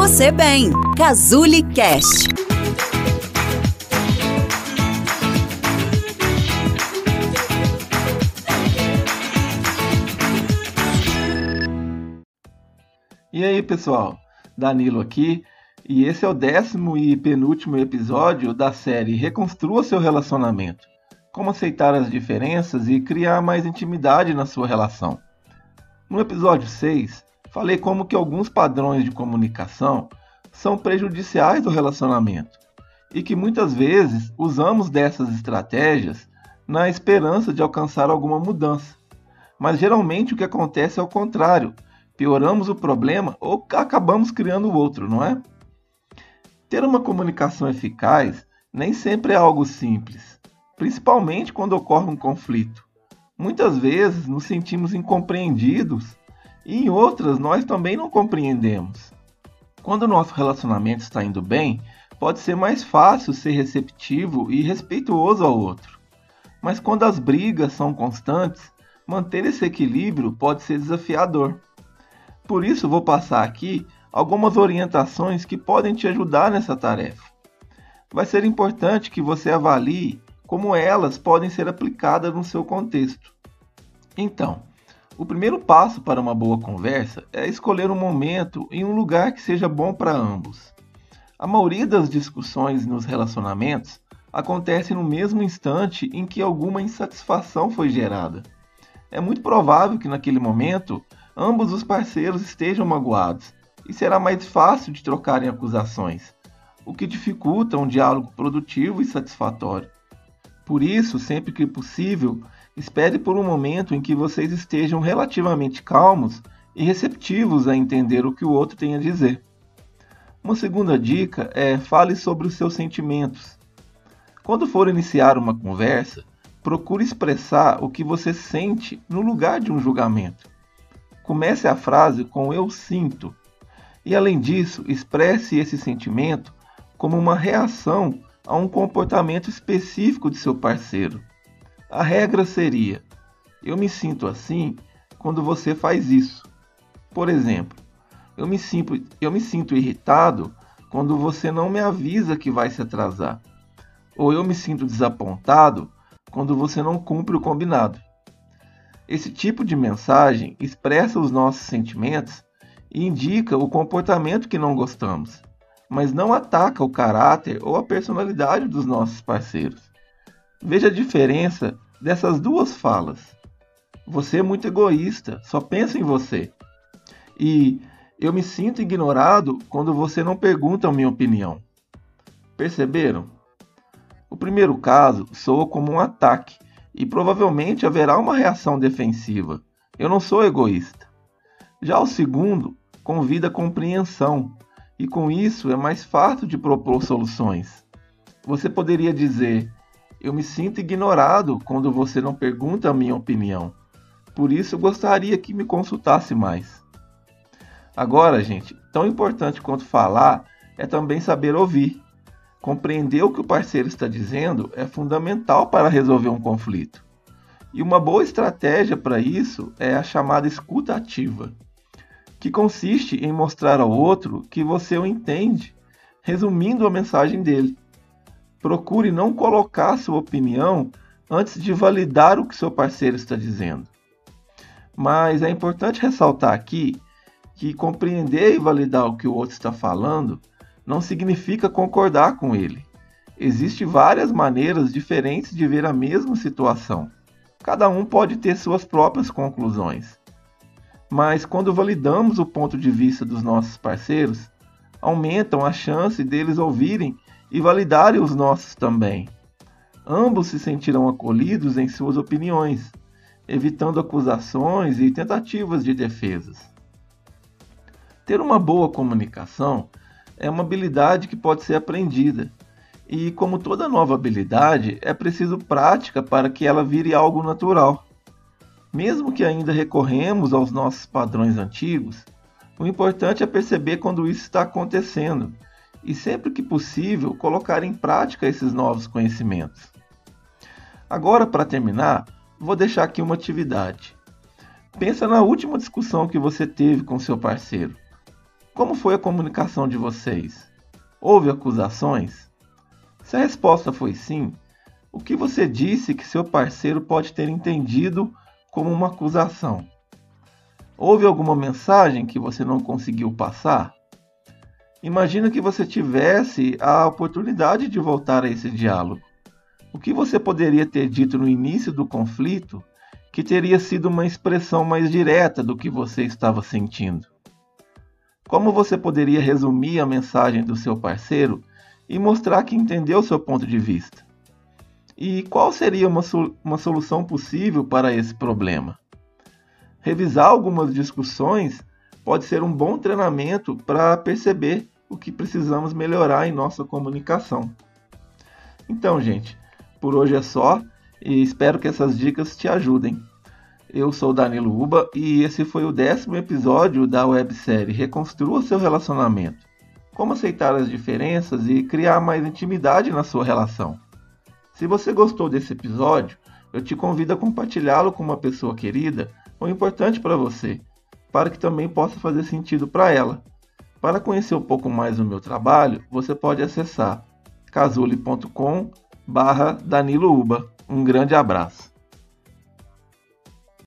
você bem. Cazuli Cast. E aí, pessoal? Danilo aqui. E esse é o décimo e penúltimo episódio da série Reconstrua seu relacionamento. Como aceitar as diferenças e criar mais intimidade na sua relação. No episódio 6, falei como que alguns padrões de comunicação são prejudiciais do relacionamento e que muitas vezes usamos dessas estratégias na esperança de alcançar alguma mudança. Mas geralmente o que acontece é o contrário. Pioramos o problema ou acabamos criando outro, não é? Ter uma comunicação eficaz nem sempre é algo simples, principalmente quando ocorre um conflito. Muitas vezes nos sentimos incompreendidos e em outras nós também não compreendemos. Quando o nosso relacionamento está indo bem, pode ser mais fácil ser receptivo e respeituoso ao outro. Mas quando as brigas são constantes, manter esse equilíbrio pode ser desafiador. Por isso, vou passar aqui algumas orientações que podem te ajudar nessa tarefa. Vai ser importante que você avalie como elas podem ser aplicadas no seu contexto. Então, o primeiro passo para uma boa conversa é escolher um momento e um lugar que seja bom para ambos. A maioria das discussões nos relacionamentos acontece no mesmo instante em que alguma insatisfação foi gerada. É muito provável que naquele momento ambos os parceiros estejam magoados e será mais fácil de trocarem acusações, o que dificulta um diálogo produtivo e satisfatório. Por isso, sempre que possível, espere por um momento em que vocês estejam relativamente calmos e receptivos a entender o que o outro tem a dizer. Uma segunda dica é fale sobre os seus sentimentos. Quando for iniciar uma conversa, procure expressar o que você sente no lugar de um julgamento. Comece a frase com eu sinto e, além disso, expresse esse sentimento como uma reação a um comportamento específico de seu parceiro. A regra seria: eu me sinto assim quando você faz isso. Por exemplo, eu me sinto, eu me sinto irritado quando você não me avisa que vai se atrasar. Ou eu me sinto desapontado quando você não cumpre o combinado. Esse tipo de mensagem expressa os nossos sentimentos e indica o comportamento que não gostamos, mas não ataca o caráter ou a personalidade dos nossos parceiros. Veja a diferença dessas duas falas. Você é muito egoísta, só pensa em você. E eu me sinto ignorado quando você não pergunta a minha opinião. Perceberam? O primeiro caso soa como um ataque e provavelmente haverá uma reação defensiva. Eu não sou egoísta. Já o segundo convida a compreensão, e com isso é mais fácil de propor soluções. Você poderia dizer: Eu me sinto ignorado quando você não pergunta a minha opinião. Por isso gostaria que me consultasse mais. Agora, gente, tão importante quanto falar é também saber ouvir. Compreender o que o parceiro está dizendo é fundamental para resolver um conflito. E uma boa estratégia para isso é a chamada escuta ativa que consiste em mostrar ao outro que você o entende, resumindo a mensagem dele. Procure não colocar sua opinião antes de validar o que seu parceiro está dizendo. Mas é importante ressaltar aqui que compreender e validar o que o outro está falando não significa concordar com ele. Existem várias maneiras diferentes de ver a mesma situação. Cada um pode ter suas próprias conclusões mas quando validamos o ponto de vista dos nossos parceiros, aumentam a chance deles ouvirem e validarem os nossos também. Ambos se sentirão acolhidos em suas opiniões, evitando acusações e tentativas de defesas. Ter uma boa comunicação é uma habilidade que pode ser aprendida, e como toda nova habilidade, é preciso prática para que ela vire algo natural. Mesmo que ainda recorremos aos nossos padrões antigos, o importante é perceber quando isso está acontecendo e, sempre que possível, colocar em prática esses novos conhecimentos. Agora, para terminar, vou deixar aqui uma atividade. Pensa na última discussão que você teve com seu parceiro. Como foi a comunicação de vocês? Houve acusações? Se a resposta foi sim, o que você disse que seu parceiro pode ter entendido como uma acusação? Houve alguma mensagem que você não conseguiu passar? Imagina que você tivesse a oportunidade de voltar a esse diálogo. O que você poderia ter dito no início do conflito que teria sido uma expressão mais direta do que você estava sentindo? Como você poderia resumir a mensagem do seu parceiro e mostrar que entendeu seu ponto de vista? E qual seria uma, uma solução possível para esse problema? Revisar algumas discussões pode ser um bom treinamento para perceber o que precisamos melhorar em nossa comunicação. Então, gente, por hoje é só e espero que essas dicas te ajudem. Eu sou Danilo Uba e esse foi o décimo episódio da websérie Reconstrua seu relacionamento. Como aceitar as diferenças e criar mais intimidade na sua relação. Se você gostou desse episódio, eu te convido a compartilhá-lo com uma pessoa querida ou importante para você, para que também possa fazer sentido para ela. Para conhecer um pouco mais do meu trabalho, você pode acessar casule.com barra Danilo Uba. Um grande abraço.